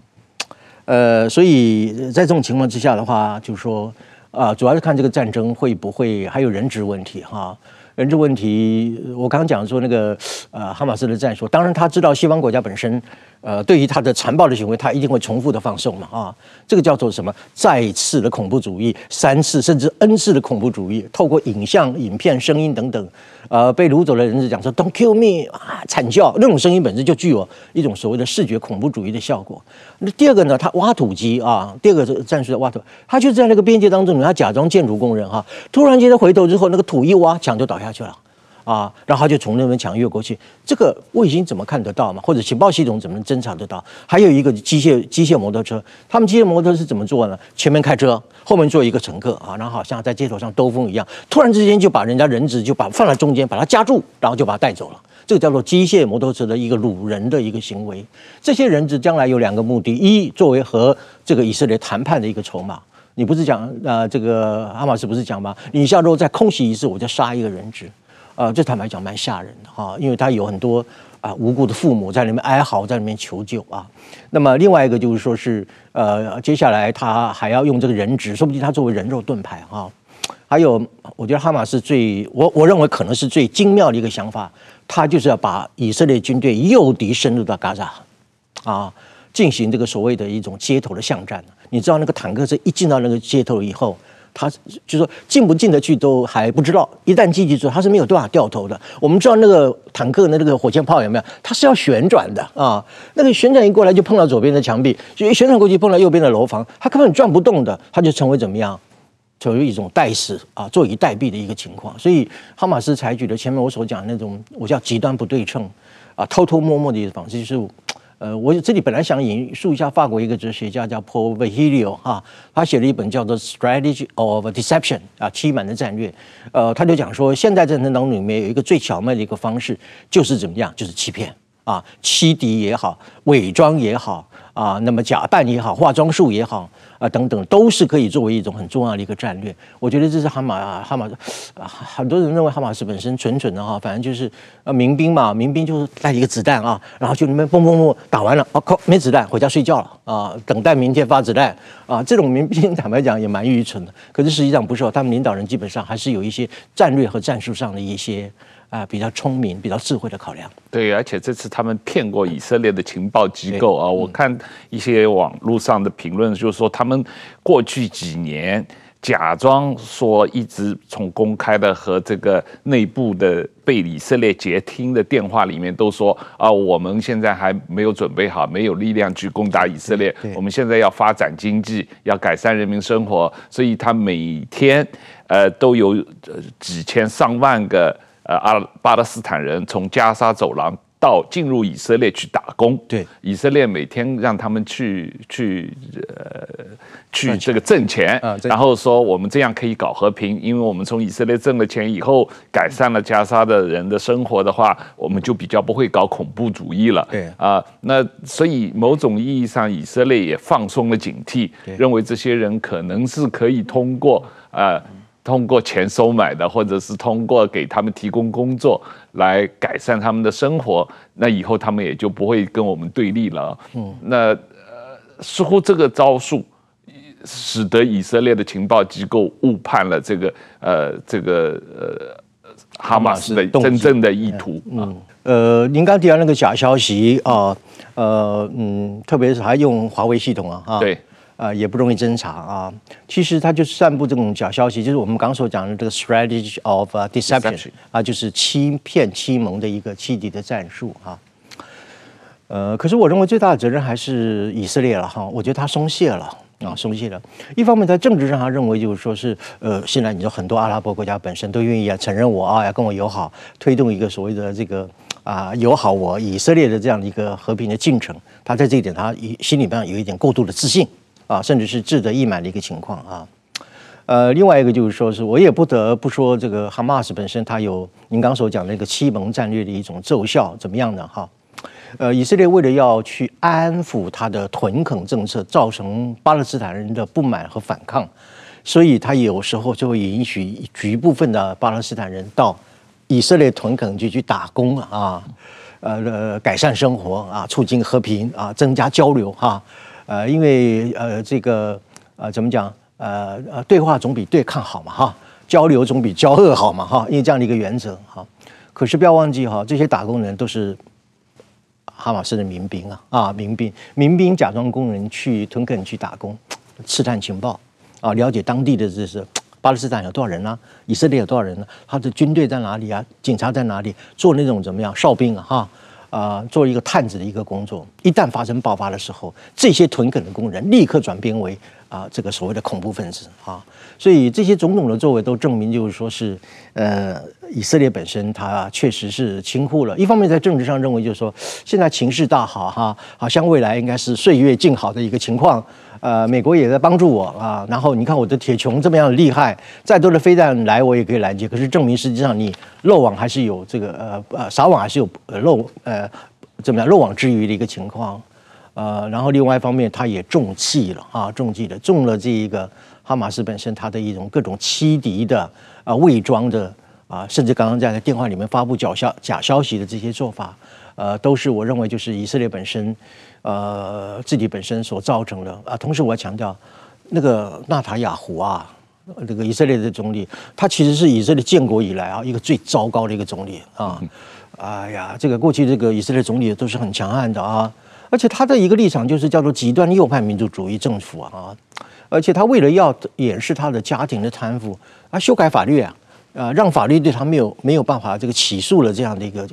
呃，所以在这种情况之下的话，就是说，啊、主要是看这个战争会不会还有人质问题，哈。人质问题，我刚刚讲说那个，呃，哈马斯的战术，当然他知道西方国家本身。呃，对于他的残暴的行为，他一定会重复的放送嘛啊，这个叫做什么？再次的恐怖主义，三次甚至 N 次的恐怖主义，透过影像、影片、声音等等，呃，被掳走的人质讲说 “Don't kill me” 啊，惨叫，那种声音本身就具有一种所谓的视觉恐怖主义的效果。那第二个呢，他挖土机啊，第二个战术的挖土，他就在那个边界当中，他假装建筑工人哈、突然间他回头之后，那个土一挖，墙就倒下去了。啊，然后就从那边墙越过去，这个卫星怎么看得到嘛？或者情报系统怎么能侦查得到？还有一个机械机械摩托车，他们机械摩托车是怎么做呢？前面开车，后面坐一个乘客啊，然后好像在街头上兜风一样，突然之间就把人家人质就把放在中间，把他夹住，然后就把他带走了。这个叫做机械摩托车的一个掳人的一个行为。这些人质将来有两个目的：一，作为和这个以色列谈判的一个筹码。你不是讲、呃，这个哈马斯不是讲吗？你下周再空袭一次，我就杀一个人质。呃，这坦白讲蛮吓人的哈，因为他有很多啊无辜的父母在里面哀嚎，在里面求救啊。那么另外一个就是说是呃，接下来他还要用这个人质，说不定他作为人肉盾牌哈。还有，我觉得哈马斯最我我认为可能是最精妙的一个想法，他就是要把以色列军队诱敌深入到加沙啊，进行这个所谓的一种街头的巷战。你知道那个坦克车一进到那个街头以后。他就是说进不进得去都还不知道，一旦进去之后，他是没有办法掉头的。我们知道那个坦克的那个火箭炮有没有？它是要旋转的啊，那个旋转一过来就碰到左边的墙壁，就一旋转过去碰到右边的楼房，它根本转不动的，它就成为怎么样？成为一种待死啊，坐以待毙的一个情况。所以哈马斯采取的前面我所讲的那种我叫极端不对称啊，偷偷摸摸的一个方式，就是。呃，我这里本来想引述一下法国一个哲学家叫 Paul Virilio 哈，他写了一本叫做《Strategy of Deception》啊，欺瞒的战略。呃，他就讲说，现代战争当中里面有一个最巧妙的一个方式，就是怎么样，就是欺骗啊，欺敌也好，伪装也好啊，那么假扮也好，化妆术也好。啊，等等，都是可以作为一种很重要的一个战略。我觉得这是哈马，哈马啊，很多人认为哈马斯本身蠢蠢的哈，反正就是呃民兵嘛，民兵就是带一个子弹啊，然后就那边嘣嘣嘣打完了，啊靠，没子弹，回家睡觉了啊，等待明天发子弹啊。这种民兵 坦白讲也蛮愚蠢的，可是实际上不是，他们领导人基本上还是有一些战略和战术上的一些。啊，比较聪明、比较智慧的考量。对，而且这次他们骗过以色列的情报机构啊，我看一些网络上的评论，就是说他们过去几年假装说一直从公开的和这个内部的被以色列截听的电话里面都说啊，我们现在还没有准备好，没有力量去攻打以色列，我们现在要发展经济，要改善人民生活，所以他每天呃都有几千上万个。呃，阿巴勒斯坦人从加沙走廊到进入以色列去打工，对，以色列每天让他们去去呃去这个挣钱，啊，然后说我们这样可以搞和平，因为我们从以色列挣了钱以后，改善了加沙的人的生活的话，我们就比较不会搞恐怖主义了，对啊，那所以某种意义上，以色列也放松了警惕，认为这些人可能是可以通过呃。通过钱收买的，或者是通过给他们提供工作来改善他们的生活，那以后他们也就不会跟我们对立了。嗯，那呃，似乎这个招数使得以色列的情报机构误判了这个呃这个呃哈马斯的真正的意图啊。嗯，呃，您刚提到那个假消息啊，呃嗯，特别是还用华为系统啊，哈，对。啊、呃，也不容易侦查啊。其实他就是散布这种假消息，就是我们刚刚所讲的这个 strategy of deception 啊，就是欺骗、欺蒙的一个欺敌的战术啊。呃，可是我认为最大的责任还是以色列了哈。我觉得他松懈了啊，松懈了。一方面在政治上，他认为就是说是呃，现在你说很多阿拉伯国家本身都愿意啊承认我啊，要跟我友好，推动一个所谓的这个啊友好我以色列的这样的一个和平的进程。他在这一点，他心里边有一点过度的自信。啊，甚至是志得意满的一个情况啊，呃，另外一个就是说，是我也不得不说，这个哈马斯本身它有您刚所讲的那个欺蒙战略的一种奏效，怎么样呢？哈，呃，以色列为了要去安抚他的屯垦政策，造成巴勒斯坦人的不满和反抗，所以他有时候就会允许局部分的巴勒斯坦人到以色列屯垦去去打工啊，呃，改善生活啊，促进和平啊，增加交流哈。呃，因为呃，这个呃，怎么讲？呃呃，对话总比对抗好嘛，哈，交流总比交恶好嘛，哈，因为这样的一个原则，哈。可是不要忘记哈，这些打工人都是哈马斯的民兵啊，啊，民兵，民兵假装工人去屯垦去打工，刺探情报啊，了解当地的这是巴勒斯坦有多少人呢、以色列有多少人呢、他的军队在哪里啊？警察在哪里？做那种怎么样哨兵啊？哈。啊，做一个探子的一个工作，一旦发生爆发的时候，这些屯垦的工人立刻转变为啊，这个所谓的恐怖分子啊，所以这些种种的作为都证明，就是说是呃，以色列本身它确实是清库了。一方面在政治上认为，就是说现在情势大好哈，好像未来应该是岁月静好的一个情况。呃，美国也在帮助我啊，然后你看我的铁穹这么样的厉害，再多的飞弹来我也可以拦截。可是证明实际上你漏网还是有这个呃呃撒网还是有漏呃怎么样漏网之鱼的一个情况，呃，然后另外一方面他也中计了啊，中计了，中了这一个哈马斯本身他的一种各种欺敌的啊伪装的啊，甚至刚刚在电话里面发布假消假消息的这些做法，呃，都是我认为就是以色列本身。呃，自己本身所造成的啊，同时我要强调，那个纳塔雅胡啊，这个以色列的总理，他其实是以色列建国以来啊一个最糟糕的一个总理啊。哎呀，这个过去这个以色列总理都是很强悍的啊，而且他的一个立场就是叫做极端右派民族主义政府啊，而且他为了要掩饰他的家庭的贪腐啊，修改法律啊，啊，让法律对他没有没有办法这个起诉了这样的一个。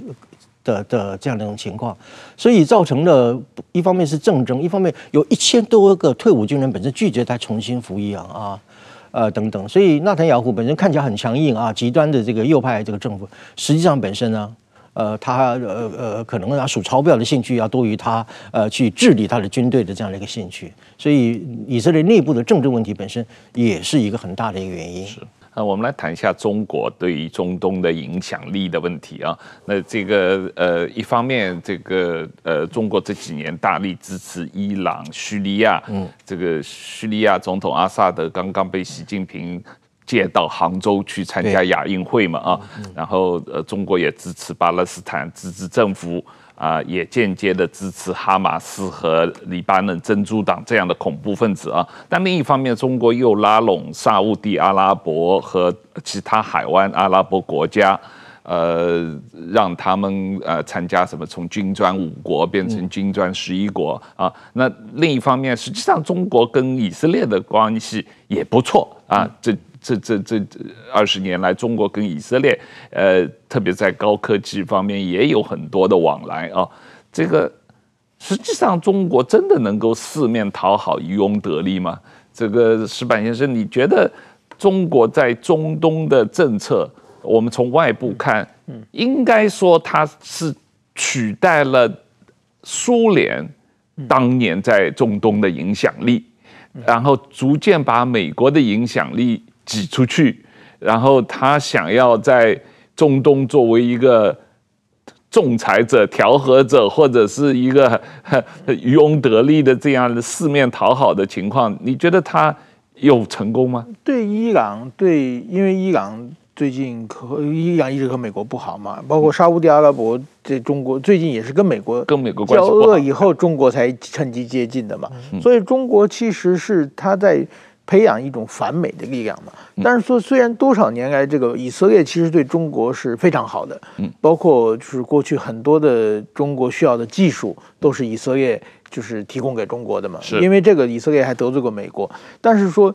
的的这样的一种情况，所以造成了一方面是政争，一方面有一千多个退伍军人本身拒绝再重新服役啊啊呃等等，所以纳坦雅胡本身看起来很强硬啊，极端的这个右派这个政府，实际上本身呢，呃他呃呃可能他数钞票的兴趣要多于他呃去治理他的军队的这样的一个兴趣，所以以色列内部的政治问题本身也是一个很大的一个原因。是。那我们来谈一下中国对于中东的影响力的问题啊。那这个呃，一方面这个呃，中国这几年大力支持伊朗、叙利亚，嗯，这个叙利亚总统阿萨德刚刚被习近平借到杭州去参加亚运会嘛啊，然后呃，中国也支持巴勒斯坦自治政府。啊，也间接的支持哈马斯和黎巴嫩真主党这样的恐怖分子啊。但另一方面，中国又拉拢沙乌地阿拉伯和其他海湾阿拉伯国家，呃，让他们呃参加什么从金砖五国变成金砖十一国啊。那另一方面，实际上中国跟以色列的关系也不错啊。这。这这这二十年来，中国跟以色列，呃，特别在高科技方面也有很多的往来啊。这个实际上，中国真的能够四面讨好、渔翁得利吗？这个石板先生，你觉得中国在中东的政策，我们从外部看，应该说它是取代了苏联当年在中东的影响力，然后逐渐把美国的影响力。挤出去，然后他想要在中东作为一个仲裁者、调和者，或者是一个 渔翁得利的这样的四面讨好的情况，你觉得他有成功吗？对伊朗，对，因为伊朗最近和伊朗一直和美国不好嘛，包括沙乌地阿拉伯，这中国最近也是跟美国跟美国交恶以后，中国才趁机接近的嘛，所以中国其实是他在。培养一种反美的力量嘛，但是说虽然多少年来这个以色列其实对中国是非常好的，包括就是过去很多的中国需要的技术都是以色列就是提供给中国的嘛，因为这个以色列还得罪过美国，但是说。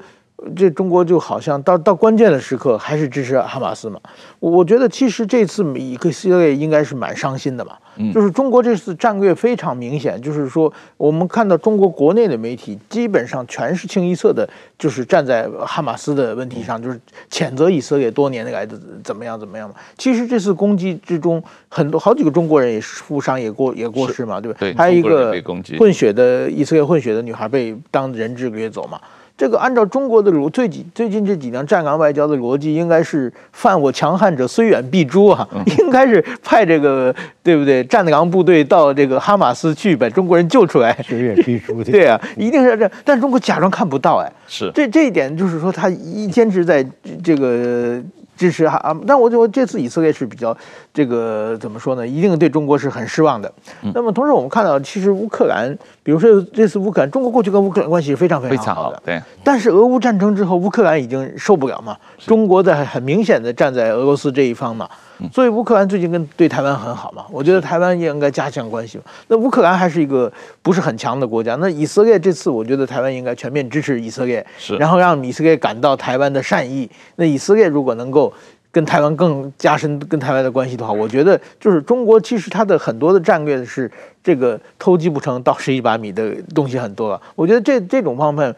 这中国就好像到到关键的时刻还是支持哈马斯嘛？我我觉得其实这次以色列应该是蛮伤心的嘛。就是中国这次战略非常明显，就是说我们看到中国国内的媒体基本上全是清一色的，就是站在哈马斯的问题上，就是谴责以色列多年来的怎么样怎么样嘛。其实这次攻击之中，很多好几个中国人也是负伤也过也过世嘛，对吧？对，还有一个混血的以色列混血的女孩被当人质掠走嘛。这个按照中国的逻最近最近这几年站岗外交的逻辑，应该是犯我强悍者虽远必诛啊，应该是派这个对不对站岗部队到这个哈马斯去把中国人救出来，虽远必诛。对啊，一定是这样，但中国假装看不到哎，是这这一点就是说他一坚持在这个。支持哈啊，但我觉得这次以色列是比较这个怎么说呢？一定对中国是很失望的。那么同时我们看到，其实乌克兰，比如说这次乌克兰，中国过去跟乌克兰关系是非常非常好的。对。但是俄乌战争之后，乌克兰已经受不了嘛，中国在很明显的站在俄罗斯这一方嘛。所以乌克兰最近跟对台湾很好嘛，我觉得台湾也应该加强关系。那乌克兰还是一个不是很强的国家，那以色列这次我觉得台湾应该全面支持以色列，是，然后让以色列感到台湾的善意。那以色列如果能够跟台湾更加深跟台湾的关系的话，我觉得就是中国其实它的很多的战略是这个偷鸡不成倒蚀一把米的东西很多了。我觉得这这种方面，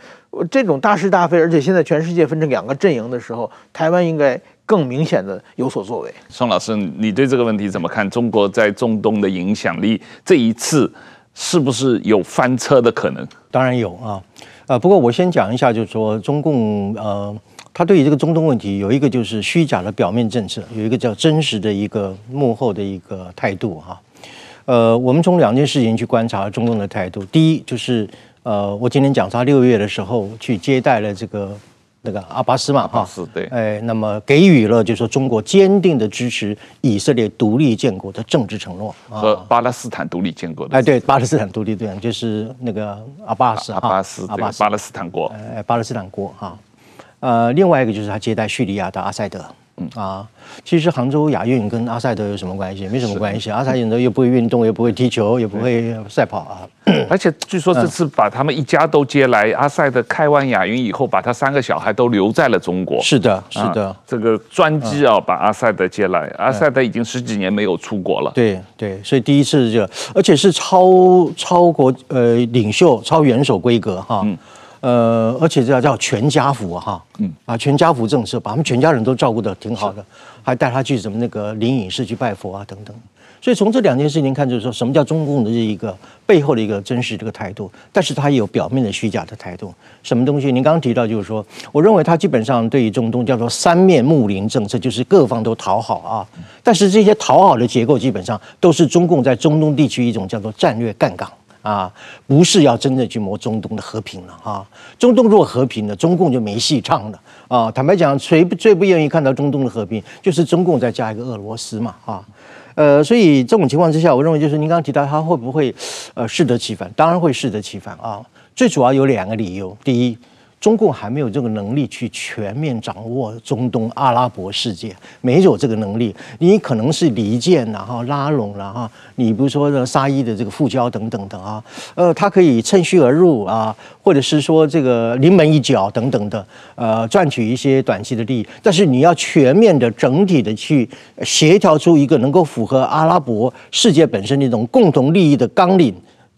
这种大是大非，而且现在全世界分成两个阵营的时候，台湾应该。更明显的有所作为。宋老师，你对这个问题怎么看？中国在中东的影响力，这一次是不是有翻车的可能？当然有啊，呃，不过我先讲一下，就是说中共呃，他对于这个中东问题有一个就是虚假的表面政策，有一个叫真实的一个幕后的一个态度哈。呃，我们从两件事情去观察中东的态度。第一就是呃，我今天讲他六月的时候去接待了这个。那个阿巴斯嘛，哈，是对，哎，那么给予了就是说中国坚定的支持以色列独立建国的政治承诺和巴勒斯坦独立建国的，哎，对，巴勒斯坦独立对，就是那个阿巴斯，阿巴斯，阿巴斯，巴勒斯坦国，哎，巴勒斯坦国哈，呃，另外一个就是他接待叙利亚的阿塞德。嗯啊，其实杭州亚运跟阿塞德有什么关系？没什么关系。阿塞德又不会运动，又不会踢球，也不会赛跑啊。而且据说这次把他们一家都接来，阿塞德开完亚运以后，把他三个小孩都留在了中国。是的，是的，这个专机啊，把阿塞德接来。阿塞德已经十几年没有出国了。对对，所以第一次就，而且是超超国呃领袖、超元首规格哈。呃，而且这叫叫全家福哈，嗯啊，全家福政策，把他们全家人都照顾的挺好的，还带他去什么那个灵隐寺去拜佛啊等等，所以从这两件事情看，就是说什么叫中共的这一个背后的一个真实这个态度，但是它也有表面的虚假的态度。什么东西？您刚刚提到，就是说，我认为它基本上对于中东叫做三面睦邻政策，就是各方都讨好啊。但是这些讨好的结构，基本上都是中共在中东地区一种叫做战略杠杆啊，不是要真正去谋中东的和平了啊。中东如果和平了，中共就没戏唱了啊。坦白讲，谁最不愿意看到中东的和平？就是中共再加一个俄罗斯嘛啊。呃，所以这种情况之下，我认为就是您刚刚提到他会不会呃适得其反？当然会适得其反啊。最主要有两个理由，第一。中共还没有这个能力去全面掌握中东阿拉伯世界，没有这个能力。你可能是离间然后拉拢了哈，你比如说呢沙伊的这个复交等等等啊，呃，他可以趁虚而入啊，或者是说这个临门一脚等等的，呃，赚取一些短期的利益。但是你要全面的、整体的去协调出一个能够符合阿拉伯世界本身的一种共同利益的纲领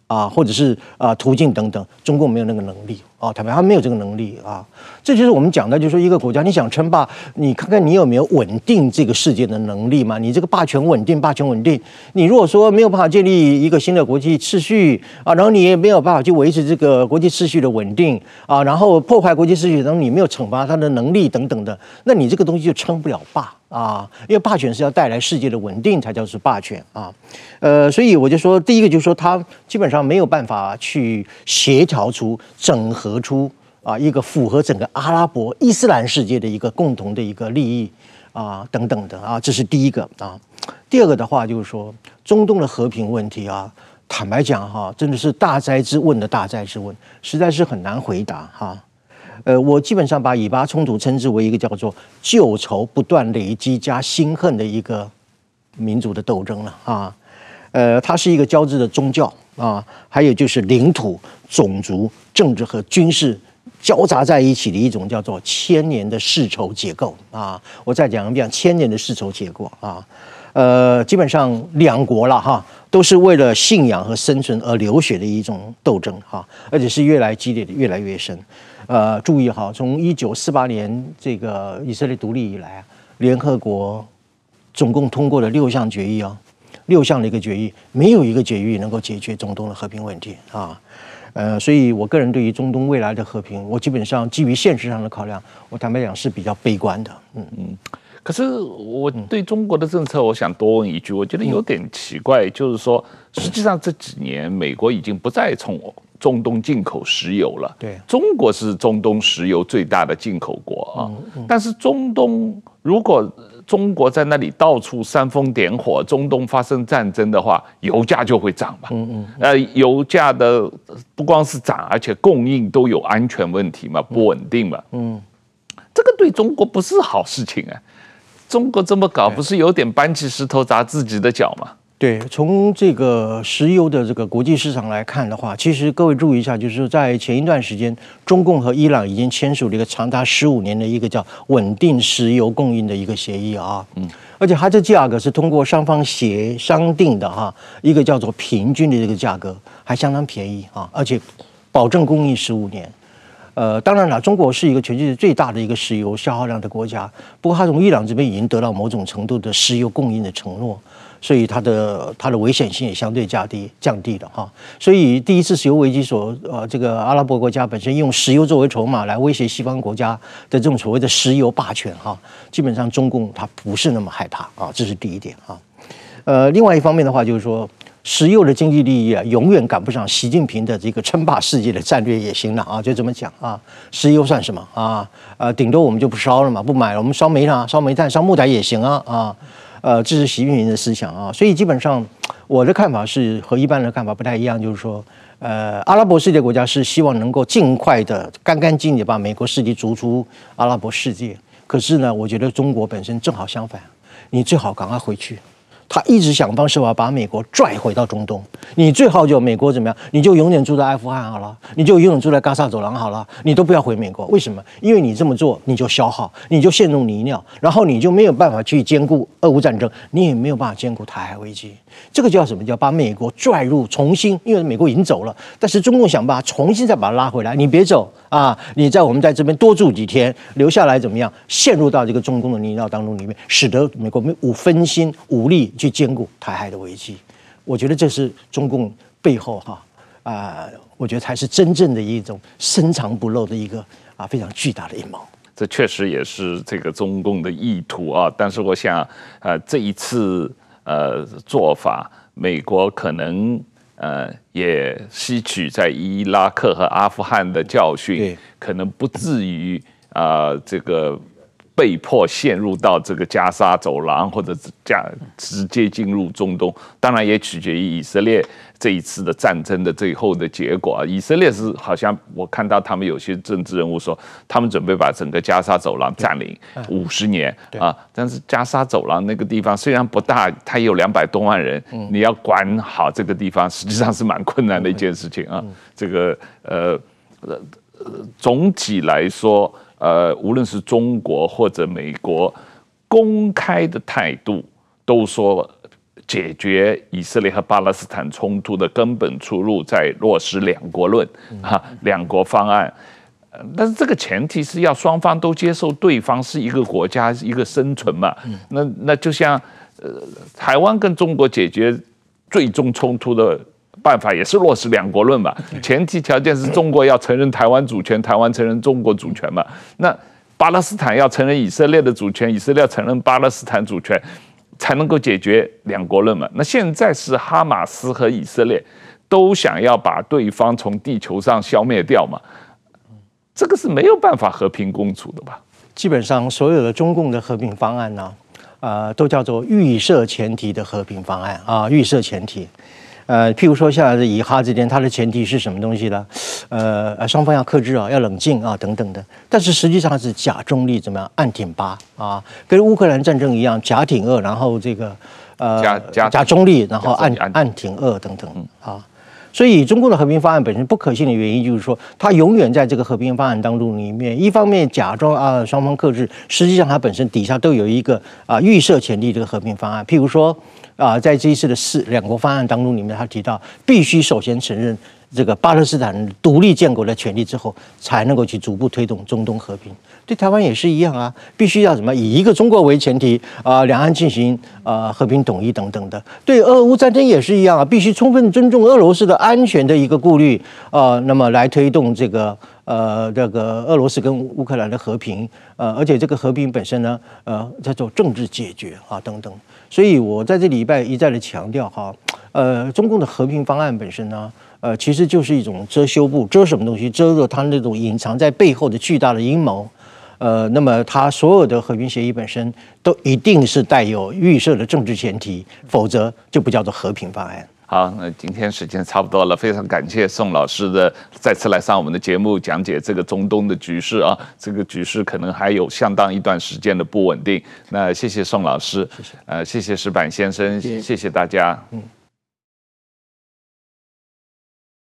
啊，或者是啊途径等等，中共没有那个能力。啊，坦白他没有这个能力啊，这就是我们讲的，就是说一个国家你想称霸，你看看你有没有稳定这个世界的能力嘛？你这个霸权稳定，霸权稳定，你如果说没有办法建立一个新的国际秩序啊，然后你也没有办法去维持这个国际秩序的稳定啊，然后破坏国际秩序，然后你没有惩罚他的能力等等的，那你这个东西就称不了霸啊，因为霸权是要带来世界的稳定才叫做霸权啊，呃，所以我就说，第一个就是说他基本上没有办法去协调出整合。出啊一个符合整个阿拉伯伊斯兰世界的一个共同的一个利益啊等等的啊，这是第一个啊。第二个的话就是说，中东的和平问题啊，坦白讲哈，真的是大哉之问的大哉之问，实在是很难回答哈。呃，我基本上把以巴冲突称之为一个叫做旧仇不断累积加新恨的一个民族的斗争了啊。呃，它是一个交织的宗教啊，还有就是领土。种族、政治和军事交杂在一起的一种叫做千年的世仇结构啊！我再讲一遍，千年的世仇结构啊！呃，基本上两国了哈，都是为了信仰和生存而流血的一种斗争哈，而且是越来激烈的，越来越深。呃，注意哈，从一九四八年这个以色列独立以来啊，联合国总共通过了六项决议啊，六项的一个决议，没有一个决议能够解决中东的和平问题啊。呃，所以我个人对于中东未来的和平，我基本上基于现实上的考量，我坦白讲是比较悲观的。嗯嗯。可是我对中国的政策，我想多问一句，我觉得有点奇怪，就是说，实际上这几年美国已经不再从中东进口石油了。对，中国是中东石油最大的进口国啊。但是中东如果中国在那里到处煽风点火，中东发生战争的话，油价就会涨嘛。嗯嗯。呃，油价的不光是涨，而且供应都有安全问题嘛，不稳定嘛。嗯。这个对中国不是好事情啊。中国这么搞，不是有点搬起石头砸自己的脚吗？对，从这个石油的这个国际市场来看的话，其实各位注意一下，就是在前一段时间，中共和伊朗已经签署了一个长达十五年的一个叫稳定石油供应的一个协议啊。嗯，而且它这价格是通过双方协商定的哈，一个叫做平均的这个价格，还相当便宜啊，而且保证供应十五年。呃，当然了，中国是一个全世界最大的一个石油消耗量的国家，不过它从伊朗这边已经得到某种程度的石油供应的承诺。所以它的它的危险性也相对降低降低了哈，所以第一次石油危机所呃这个阿拉伯国家本身用石油作为筹码来威胁西方国家的这种所谓的石油霸权哈，基本上中共它不是那么害怕啊，这是第一点啊。呃，另外一方面的话就是说，石油的经济利益啊，永远赶不上习近平的这个称霸世界的战略野心了啊，就这么讲啊，石油算什么啊？呃，顶多我们就不烧了嘛，不买了，我们烧煤炭、烧煤炭、烧木材也行啊啊。呃，这是习近平的思想啊，所以基本上我的看法是和一般人的看法不太一样，就是说，呃，阿拉伯世界国家是希望能够尽快的、干干净净把美国势力逐出阿拉伯世界。可是呢，我觉得中国本身正好相反，你最好赶快回去。他一直想方设法把美国拽回到中东，你最好就美国怎么样？你就永远住在阿富汗好了，你就永远住在加沙走廊好了，你都不要回美国。为什么？因为你这么做，你就消耗，你就陷入泥淖，然后你就没有办法去兼顾俄乌战争，你也没有办法兼顾台海危机。这个叫什么？叫把美国拽入重新，因为美国已经走了，但是中共想办法重新再把它拉回来。你别走啊！你在我们在这边多住几天，留下来怎么样？陷入到这个中共的泥淖当中里面，使得美国没无分心无力。去兼顾台海的危机。我觉得这是中共背后哈啊、呃，我觉得才是真正的一种深藏不露的一个啊非常巨大的阴谋。这确实也是这个中共的意图啊，但是我想，呃，这一次呃做法，美国可能呃也吸取在伊拉克和阿富汗的教训，可能不至于啊、呃、这个。被迫陷入到这个加沙走廊，或者加直接进入中东，当然也取决于以色列这一次的战争的最后的结果。以色列是好像我看到他们有些政治人物说，他们准备把整个加沙走廊占领五十年啊。但是加沙走廊那个地方虽然不大，它有两百多万人，你要管好这个地方，实际上是蛮困难的一件事情啊。这个呃呃，总体来说。呃，无论是中国或者美国，公开的态度都说，解决以色列和巴勒斯坦冲突的根本出路在落实两国论，哈，两国方案。但是这个前提是要双方都接受对方是一个国家，一个生存嘛。那那就像，呃，台湾跟中国解决最终冲突的。办法也是落实两国论嘛，前提条件是中国要承认台湾主权，台湾承认中国主权嘛。那巴勒斯坦要承认以色列的主权，以色列要承认巴勒斯坦主权，才能够解决两国论嘛。那现在是哈马斯和以色列都想要把对方从地球上消灭掉嘛，这个是没有办法和平共处的吧？基本上所有的中共的和平方案呢，呃，都叫做预设前提的和平方案啊，预设前提。呃，譬如说，像以哈之间，它的前提是什么东西呢？呃，双方要克制啊，要冷静啊，等等的。但是实际上是假中立，怎么样？暗挺八啊，跟乌克兰战争一样，假挺俄，然后这个呃假假假中立，然后暗暗挺俄等等啊。所以中共的和平方案本身不可信的原因，就是说它永远在这个和平方案当中里面，一方面假装啊双方克制，实际上它本身底下都有一个啊预设前提这个和平方案，譬如说。啊，在这一次的四两国方案当中，里面他提到，必须首先承认这个巴勒斯坦独立建国的权利之后，才能够去逐步推动中东和平。对台湾也是一样啊，必须要什么以一个中国为前提啊，两岸进行啊和平统一等等的。对俄乌战争也是一样啊，必须充分尊重俄罗斯的安全的一个顾虑啊，那么来推动这个呃这个俄罗斯跟乌克兰的和平呃，而且这个和平本身呢，呃叫做政治解决啊等等。所以我在这礼拜一再的强调哈，呃，中共的和平方案本身呢，呃，其实就是一种遮羞布，遮什么东西？遮住它那种隐藏在背后的巨大的阴谋。呃，那么它所有的和平协议本身都一定是带有预设的政治前提，否则就不叫做和平方案。好，那今天时间差不多了，非常感谢宋老师的再次来上我们的节目，讲解这个中东的局势啊，这个局势可能还有相当一段时间的不稳定。那谢谢宋老师，谢谢，呃，谢谢石板先生，谢谢，谢谢大家，嗯。